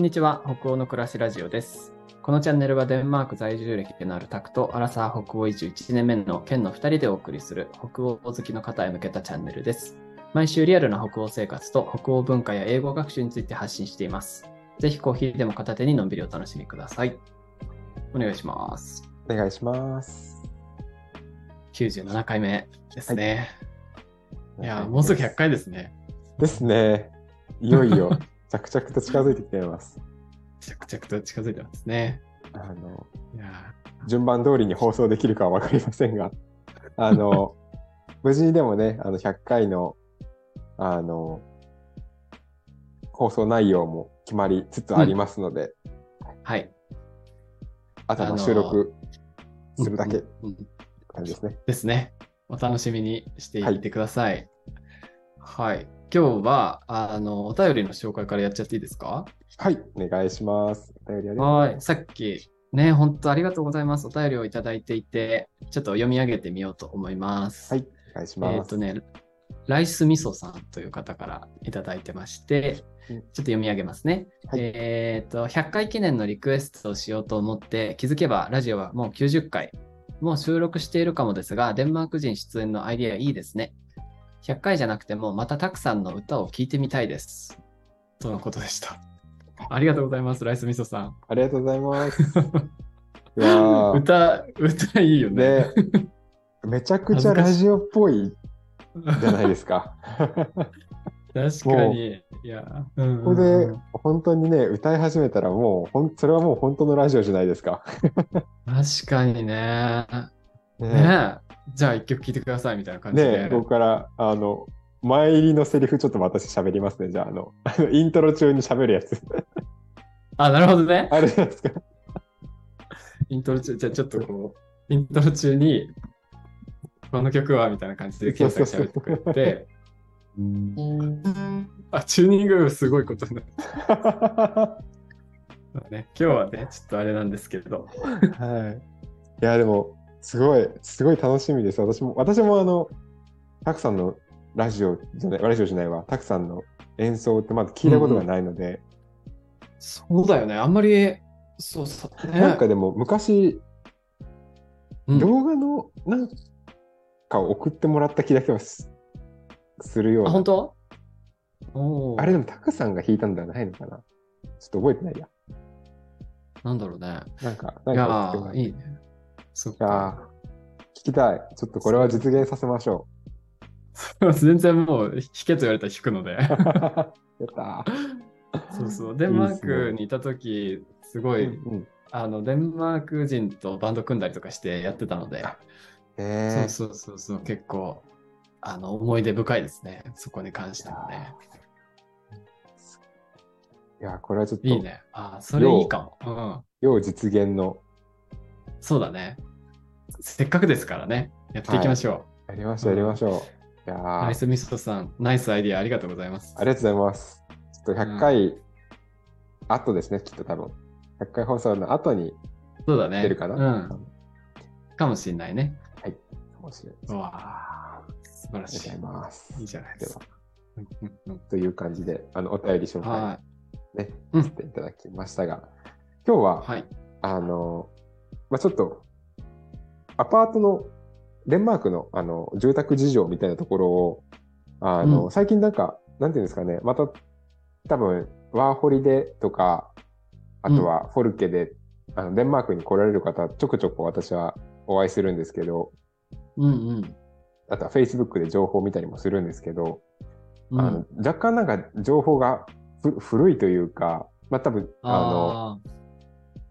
んにちは、北欧の暮らしラジオです。このチャンネルはデンマーク在住歴のあるタクとアラサー北欧移住1年目の県の2人でお送りする北欧好きの方へ向けたチャンネルです。毎週リアルな北欧生活と北欧文化や英語学習について発信しています。ぜひコーヒーでも片手にのんびりお楽しみください。お願いします。お願いします。97回目ですね。い、や、もうすぐ100回ですね。ですね。いよいよ 着々と近づいてきています。着々と近づいてますね。あのいや順番通りに放送できるかは分かりませんが、あの無事にでもね、あの100回のあの放送内容も決まりつつありますので、はい。あとは収録するだけ感じですね。ですね。お楽しみにしていってください。はい。今日は、あの、お便りの紹介からやっちゃっていいですか？はい、お願いします。お便りありはい。さっき、ね、本当ありがとうございます。お便りをいただいていて、ちょっと読み上げてみようと思います。はいお願いします。えっ、とね、ライスみそさんという方からいただいてまして、ちょうんっと読み上げますね。はいえっ、と、100回記念のリクエストをしようと思って、気づけばラジオはもう90回、もう収録しているかもですが、デンマーク人出演のアイディアいいですね。100回じゃなくても、またたくさんの歌を聴いてみたいです。とのことでした。ありがとうございます、ライスみそさん。ありがとうございます。歌、歌いいよね。ね、めちゃくちゃラジオっぽいじゃないですか。確かに。いや、うんここで本当にね、歌い始めたらもうほん、それはもう本当のラジオじゃないですか。確かにね。ねねえ。じゃあ一曲聴いてくださいみたいな感じで。ねここから、あの、前入りのセリフちょっと私喋りますね。じゃあ、あの、あのイントロ中に喋るやつ。あ、なるほどね。あれじゃないですか？イントロ中、じゃあちょっとこう、イントロ中に、この曲はみたいな感じで、ケンさんが喋ってくれて、あ、チューニングすごいことになったね。今日はね、ちょっとあれなんですけど。はい。いや、でも、すごい、すごい楽しみです。私も、私もあの、たくさんのラジオじゃない、ラジオじゃないわ、たくさんの演奏ってまだ聞いたことがないので、そうだよね。あんまり、そうそう。ね、なんかでも昔、うん動画のなんかを送ってもらった気だけはすするようあ、な。本当？あれでもタクさんが弾いたんではないのかなちょっと覚えてないや。なんだろうね。なんか、なんか送ってもらー、ったいいね。そっいやか。ー聞きたい。ちょっとこれは実現させましょ 全然もう弾けと言われたら弾くので。う。やったー。そうそう。デンマークにいた時、すごい、うんうんあの、デンマーク人とバンド組んだりとかしてやってたので、えーそうそうそうそう、結構、あの、思い出深いですね。そこに関してもね。いや、これはちょっと、いいね。あー、それいいかも。うん。要実現の、そうだね。せっかくですからね。やっていきましょやりましょう、やりましょう。いやナイスミストさん、ナイスアイディアありがとうございます。ありがとうございます。ちょっと100回後ですね、きっと多分。100回放送の後にそうだね。出るかな、うん。かもしれないね。かもしれないです。うわあ、素晴らしいありがとう。ございます。いいじゃないですか。うんうんうんという感じで、あの、お便り紹介はね、うんさせていただきましたが、今日は、い。はい。あの、まあ、ちょっと、アパートの、デンマークの、あの、住宅事情みたいなところを、あの、うん。最近なんか、なんていうんですかね、また、多分、ワーホリでとか、あとはフォルケで、あのデンマークに来られる方、ちょくちょく私はお会いするんですけど、うんうん。あとは Facebook で情報を見たりもするんですけど、うん。あの若干なんか情報がふ古いというか、まあ多分、あの、あ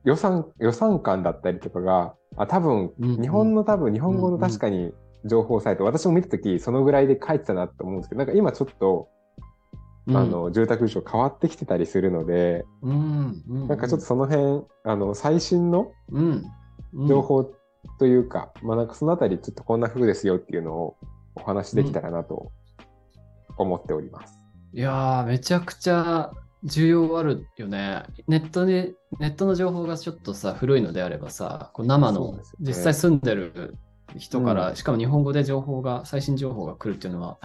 予算、予算感だったりとかが、あ、多分、うんうん。日本の多分、日本語のうんうん。確かに情報サイト、私も見たとき、そのぐらいで書いてたなと思うんですけど、なんか今ちょっと、ーあ、の、住宅事情変わってきてたりするので、うんうん、なんかちょっとその辺、あの、最新のうん、うん。情報というか、まあなんかそのあたりちょっとこんな風ですよっていうのをお話しできたらなと思っております。いやー、めちゃくちゃ重要あるよね。ネットに、ネットの情報がちょっとさ、古いのであればさ、こう生の実際住んでる人から、うん。しかも日本語で情報が、最新情報が来るっていうのは、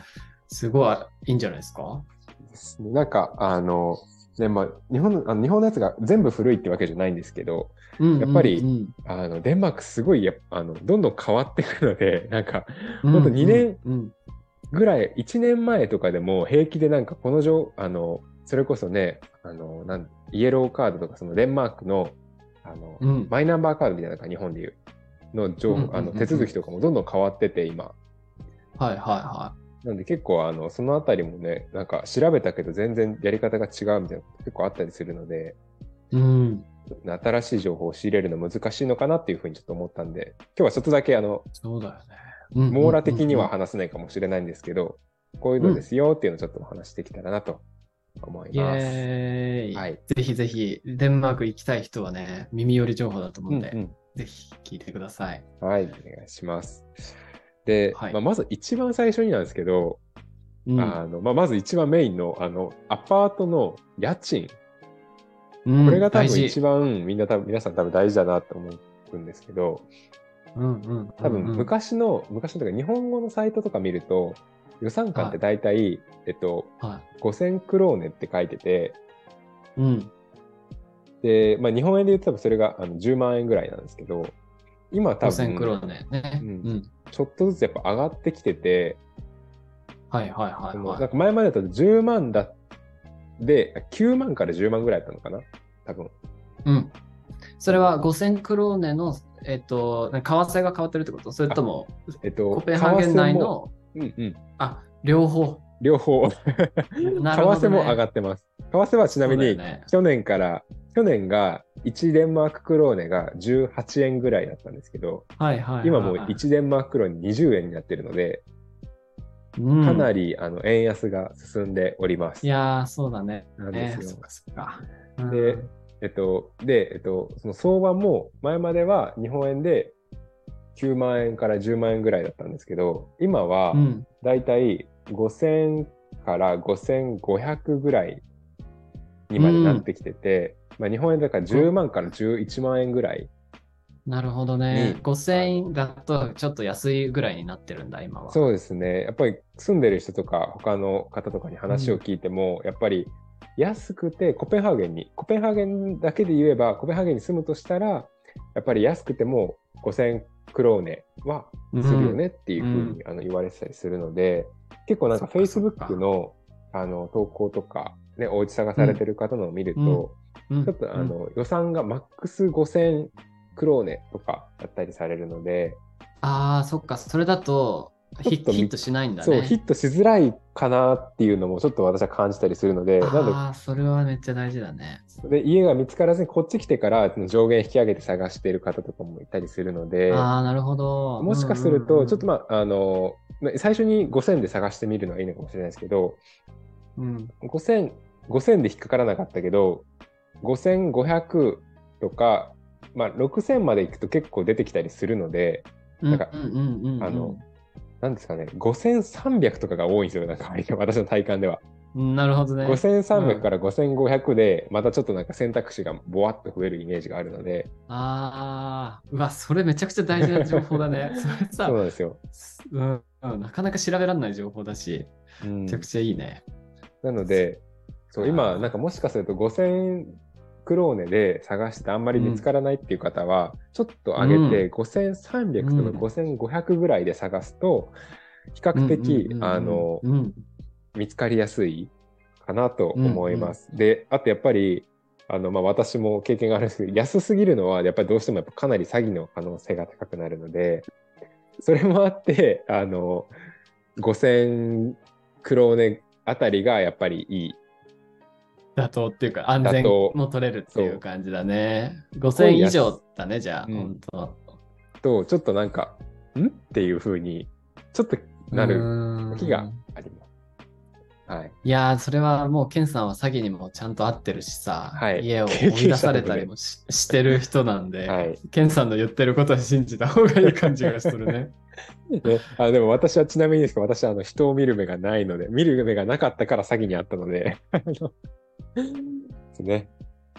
すごいいいんじゃないですか？ですね。なんか、あの、ねまあ、日本のあの日本のやつが全部古いってわけじゃないんですけど、うんやっぱりうんうんあのデンマークすごいやあのどんどん変わっていくので、なんかほんと2年うん。ぐらい、1年前とかでも平気でなんかこの状、あの、それこそね、あの、なんイエローカードとか、そのデンマークの、あの、うんマイナンバーカードみたいなのが日本でいうの情報、あの手続きとかもどんどん変わってて、今。はいはいはなんで結構、あの、そのあたりもね、なんか調べたけど全然やり方が違うみたいなこと結構あったりするので、い。うん。新しい情報を仕入れるの難しいのかなっていうふうにちょっと思ったんで、今日はちょっとだけあの、そうだよね。うん網羅的には話せないかもしれないんですけど、こういうのですよっていうのをちょっとお話してきたらなと思いイます。はい。ぜひぜひ、デンマーク行きたい人はね、耳寄り情報だと思うんで、うんぜひ聞いてください。うんはい、お願いします。で、はい。まあ、まず一番最初になんですけど、うん。あのまあ、まず一番メインのあのアパートの家賃、うんこれが多分一番みんな多分皆さん多分大事だなと思うんですけど、うんうん多分うん。うん昔の、昔のとか日本語のサイトとか見ると、予算感って大体、えっと、は5000クローネって書いてて、い。うん。で、まあ、日本円で言うと多分それがあの10万円ぐらいなんですけど、今多5000クロ分ーネね。ううんん。ちょっとずつやっぱ上がってきてて、はいはいはいはなんか前までだと10万だで、9万から10万ぐらいだったのかな？多分。い。うん。それは5000クローネの、えっと、為替が変わってるってこと？それとも、えっと、コペンハーゲン内の、うんうん、あ、両方。両方、なるほど、ね。為替も上がってます。為替はちなみに、去年から、去年が1デンマーククローネが18円ぐらいだったんですけど、はいはいはいはい。今もう1デンマーククローネ20円になってるので、うん、かなりあの円安が進んでおります。いやー、そうだね。なんですよえーそっかそっか。うんで、えっと、で、えっと、その相場も前までは日本円で9万円から10万円ぐらいだったんですけど、今はうん。だいたい5000から5500ぐらいにまでなってきてて、まあ、日本円だから10万から11万円ぐらい。なるほどねに。5000円だとちょっと安いぐらいになってるんだ、今は。そうですね。やっぱり住んでる人とか他の方とかに話を聞いても、やっぱり安くてコペンハーゲンに、コペンハーゲンだけで言えば、コペンハーゲンに住むとしたら、やっぱり安くても5000クローネはするよねっていうふうに、あの言われてたりするので、結構なんか Facebook のあの投稿とか、ね、お家探されてる方のを見ると、うん。ちょっとあの、予算がマックス5000クローネとかだったりされるので、ああ、そっか、それだとヒットしないんだね。そう、ヒットしづらいかなっていうのもちょっと私は感じたりするので、ああ、それはめっちゃ大事だね。でで家が見つからずにこっち来てから上限引き上げて探している方とかもいたりするので、ああ、なるほど。もしかすると、ちょっとまあ、あの、まあ最初に5000で探してみるのはいいのかもしれないですけど、うん、5000、5000で引っかからなかったけど、5500とか、まあ、6000まで行くと結構出てきたりするので、なんかあの、なんですかね、5300とかが多いんですよ、なんか私の体感では。うんなるほどね。5300から5500で、またちょっとなんか選択肢がぼわっと増えるイメージがあるので、ああ、うわ、それめちゃくちゃ大事な情報だね。それさそう、なんですよ。うんうん、なかなか調べられない情報だし、うんめちゃくちゃいいね。なので、そう今、なんかもしかすると5000クローネで探してあんまり見つからないっていう方は、ちょっと上げて、5300とか5500ぐらいで探すと、比較的、うんうんうんうん。あの、うん、見つかりやすいかなと思います。で、あとやっぱり、あの、まあ、私も経験があるんですけど、安すぎるのは、やっぱりどうしてもやっぱかなり詐欺の可能性が高くなるので、それもあって、あの、5000クローネあたりがやっぱりいい。妥当っていうか、安全も取れるっていう感じだね。5000ごい安以上だね、じゃあ、うん本当。と、ちょっとなんか、ん？っていう風に、ちょっとなるる時があります。はい。いやー、それはもう、ケンさんは詐欺にもちゃんと合ってるしさ、はい家を追い出されたりもし してる人なんで、はい。ケンさんの言ってることは信じた方がいい感じがするね。ね、あでも私はちなみにですけど、私はあの人を見る目がないので、見る目がなかったから詐欺にあったので、ですね。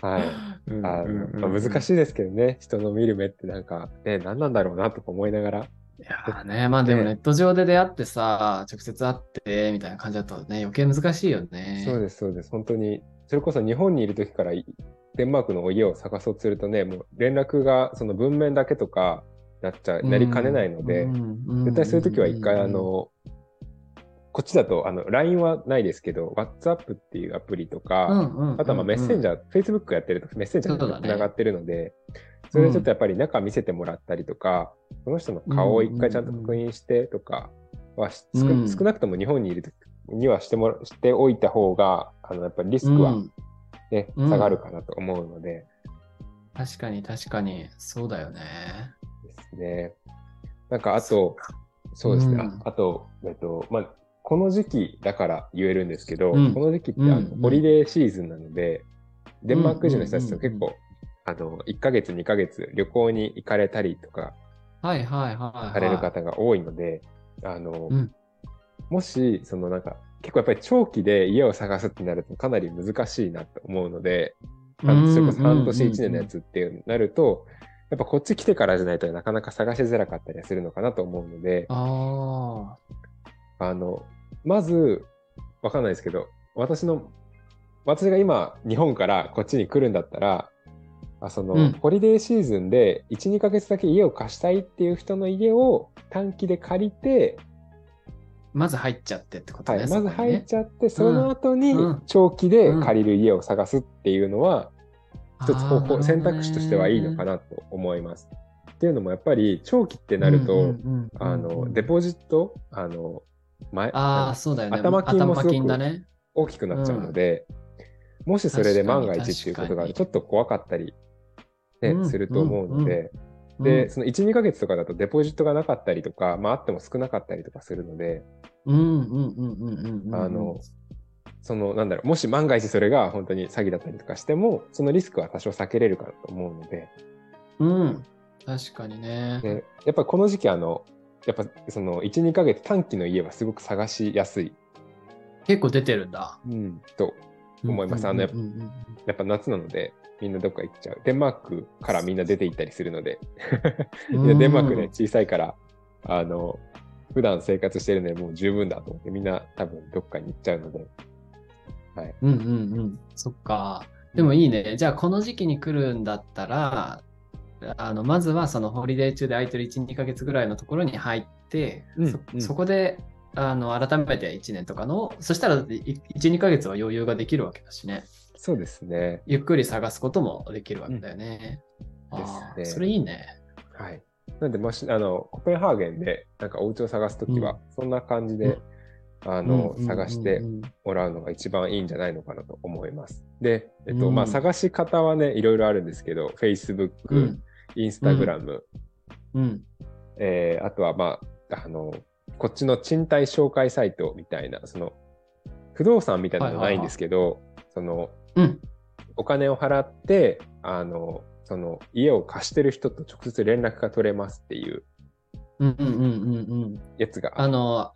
はい。うんあまあ、難しいですけどね、人の見る目ってなんか、ね、何なんだろうなとか思いながら。いやーね、まあでもネット上で出会ってさ、直接会ってみたいな感じだとね、余計難しいよね。そうです、そうです。本当に、それこそ日本にいる時からいデンマークの家を探そうとするとね、もう連絡がその文面だけとかなっちゃ、なりかねないので、絶対そういう時は一回、あ、の、こっちだと、あの、LINE はないですけど、WhatsApp っていうアプリとか、あとはまあメッセンジャー、Facebook やってるとメッセンジャーにつながってるので、それでちょっとやっぱり中見せてもらったりとか、その人の顔を一回ちゃんと確認してとかは、少なくとも日本にいる時にはしてもしておいた方が、あのやっぱりリスクはね、下がるかなと思うので。確かに確かに、そうだよね。ですね。なんかあと、そうですね、ああと、えっと、まあ、この時期だから言えるんですけど、うん、この時期ってあの、うん、ホリデーシーズンなので、デンマーク人の人たちと結構、あの、1ヶ月、2ヶ月旅行に行かれたりとか、はいはいはい。される方が多いので、あの、もし、そのなんか、結構やっぱり長期で家を探すってなるとかなり難しいなと思うので、それこそ半年1年のやつってなると、やっぱこっち来てからじゃないとなかなか探しづらかったりするのかなと思うので、ああの、まず、わかんないですけど、私の、私が今、日本からこっちに来るんだったら、あその、うん、ホリデーシーズンで1、2ヶ月だけ家を貸したいっていう人の家を短期で借りて、まず入っちゃってってことね。はい、まず入っちゃって、その後に長期で借りる家を探すっていうのは、一つ方法、選択肢としてはいいのかなと思います。っていうのもやっぱり長期ってなると、あの、デポジット、あの、前、ああ、そうだよね。頭金もすごく大きくなっちゃうので、うん、もしそれで万が一っていうことがちょっと怖かったり、ね、すると思うので、で、その1、2ヶ月とかだとデポジットがなかったりとか、まああっても少なかったりとかするので、あの、その、なんだろう、もし万が一それが本当に詐欺だったりとかしても、そのリスクは多少避けれるかなと思うので。うん、確かにね。でやっぱこの時期、あの、やっぱその1、2ヶ月短期の家はすごく探しやすい。結構出てるんだ。うん、と思います。あのやっぱ夏なので、みんなどっか行っちゃう。デンマークからみんな出て行ったりするので デンマークね、小さいから、あの、普段生活してるのでもう十分だと思って、みんな多分どっかに行っちゃうので。はい。うんうんうん。そっか。でもいいね。じゃあこの時期に来るんだったら、あのまずはそのホリデー中で空いてる1、2ヶ月ぐらいのところに入って、うんそうん、そこであの改めて1年とかの、そしたら1、2ヶ月は余裕ができるわけだしね。そうですね。ゆっくり探すこともできるわけだよね。うん、ですね。それいいね。はい。なんで、もし、あの、コペンハーゲンで、なんかお家を探すときは、そんな感じで、うん、あの、探してもらうのが一番いいんじゃないのかなと思います。で、えっと、まあ、探し方はね、いろいろあるんですけど、Facebook、Instagram、うん、えー、あとは、まあ、あの、こっちの賃貸紹介サイトみたいな、その、不動産みたいなのないんですけど、その、うん、お金を払って、あの、その家を貸してる人と直接連絡が取れますっていうやつが。あの、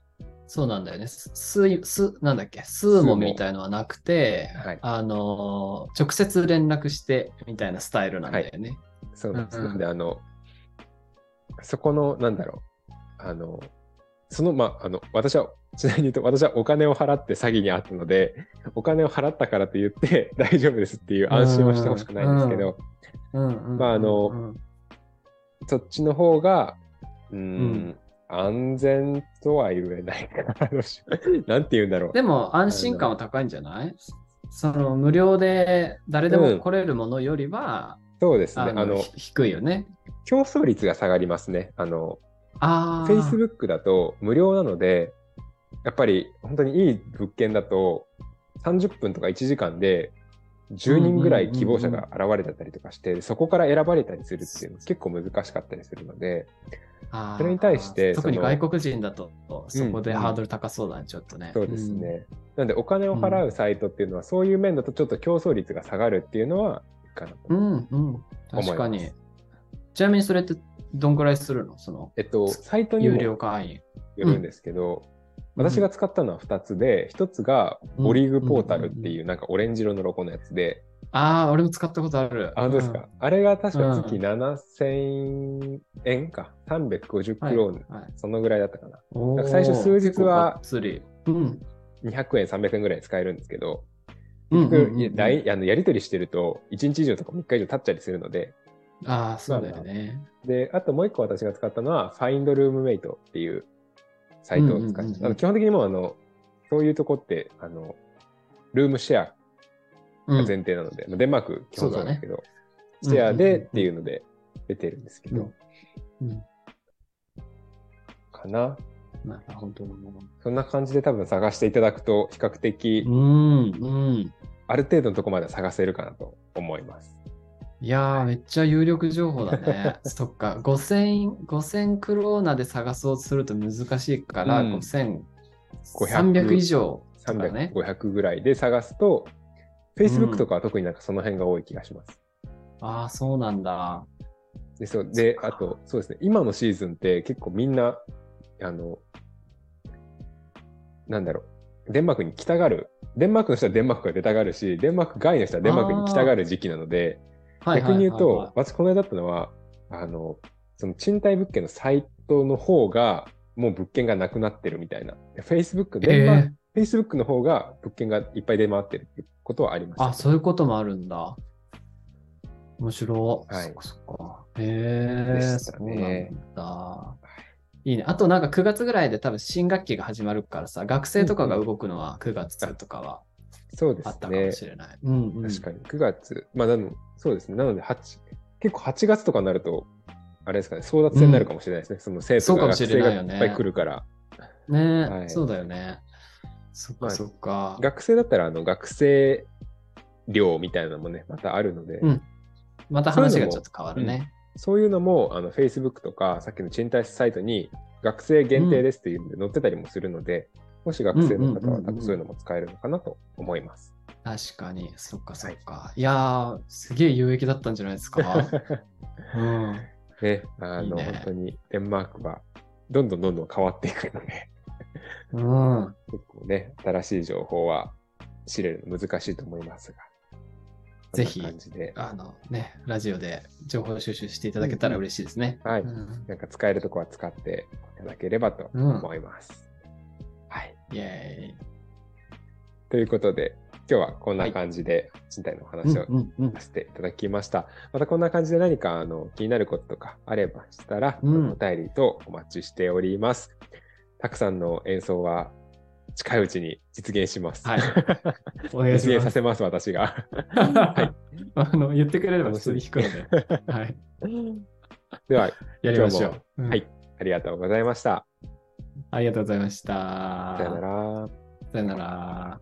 そうなんだよね。す、す、なんだっけ、スーモみたいのはなくて、はい、あの、直接連絡してみたいなスタイルなんだよね。はい、そうなんです。うん、で、あの、そこの、なんだろう、あの、その、まあ、あの、私は、ちなみに言うと、私はお金を払って詐欺に遭ったので、お金を払ったからと言って 大丈夫ですっていう安心はしてほしくないんですけど、まあ、あの、そっちの方が、うん、うん、安全とは言えないかな。なんて言うんだろう。でも、安心感は高いんじゃない？その、無料で誰でも来れるものよりは、うん、そうですね。あの、低いよね。競争率が下がりますね。あの、あ Facebook だと無料なので、やっぱり本当にいい物件だと30分とか1時間で10人ぐらい希望者が現れてたりとかして、そこから選ばれたりするっていうの結構難しかったりするので、それに対して特に外国人だとそこでハードル高そうだね、うん、ちょっとね。そうですね。うん、なんでお金を払うサイトっていうのは、そういう面だとちょっと競争率が下がるっていうのはかな。うんうん、確かに。ちなみにそれってどんくらいするの？その、えっと、サイトにも有料会員。よるんですけど、うん、私が使ったのは2つで、1つがボリーグポータルっていうなんかオレンジ色のロゴのやつで、ああ、俺も使ったことある。あ、本当ですか、うん、あれが確か月7000円か。350クローン、はいはい、そのぐらいだったかな。か最初数日は200円、300円ぐらい使えるんですけど、結やり取りしてると、1日以上とか3日以上経っちゃりするので、ああ、そうだよね。で、あともう一個私が使ったのは、Find Roommate っていうサイトを使いまうんうんうんうんした。あの基本的にもうあの、そういうとこって、あの、ルームシェアうん。が前提なので、まあデンマーク基本なんですけど、ね。シェアでうんうんうんうんっていうので出てるんですけど、うん。かな。なるほど。そんな感じで多分探していただくと、比較的う、ん、うん。ある程度のとこまでは探せるかなと思います。いやー、めっちゃ有力情報だね。そっか、5000、5000クローナで探そうとすると難しいから、うん5300 500以上とか300、ね。500ぐらいで探すと、Facebook とかは特になんかその辺が多い気がします。ああ、そうなんだ。で、そうであと、そうですね、今のシーズンって結構みんな、あの、なんだろう、デンマークに来たがる、デンマークの人はデンマークが出たがるし、デンマーク外の人はデンマークに来たがる時期なので、はい逆に言うと、はい私この間だったのは、あの、その賃貸物件のサイトの方が、もう物件がなくなってるみたいな。Facebook、デンマーク、え Facebook の方が物件がいっぱい出回ってるってことはありましー、た。あ、そういうこともあるんだ。面白い。はいそっかそっか。へえ、でしそうなんだ。いいね。あとなんか9月ぐらいで多分新学期が始まるからさ、学生とかが動くのは9月とかはそうであったかも。しれない。うんうん、確かに。9月、まあ、なのそうですね。なので、8結構8月とかになると、あれですかね、争奪戦になるかもしれないですね。その生徒が学生がいっぱい来るから。ねえ、はいそうだよね。そっまあかそっか。学生だったら、あの、学生寮みたいなのもね、またあるので、うんまた話がちょっと変わるね。そういうのも、あの、Facebook とか、さっきの賃貸サイトに、学生限定ですっていうので載ってたりもするので、もし学生の方は多分そういうのも使えるのかなと思います。確かに、そっかそっか。い、やー、すげえ有益だったんじゃないですか。うん。ね、あの、いいね本当にデンマークはどんどんどんどん変わっていくので、うん。結構ね、新しい情報は知れるの難しいと思いますが。ぜひあのね、ラジオで情報収集していただけたら嬉しいですね。はい、うんなんか使えるとこは使っていただければと思います。はい。イェーイ。ということで、今日はこんな感じで賃貸のお話をさせていただきました。またこんな感じで何かあの気になることとかあればしたら、うんお便りとお待ちしております。たくさんの演奏は近いうちに実現します。はい お願いし実現ます。させます、私が。はい。あの、言ってくれれば普通に弾くので。はい。では、やりましょう。うんはい。ありがとうございました。ありがとうございました。さよなら。さよなら。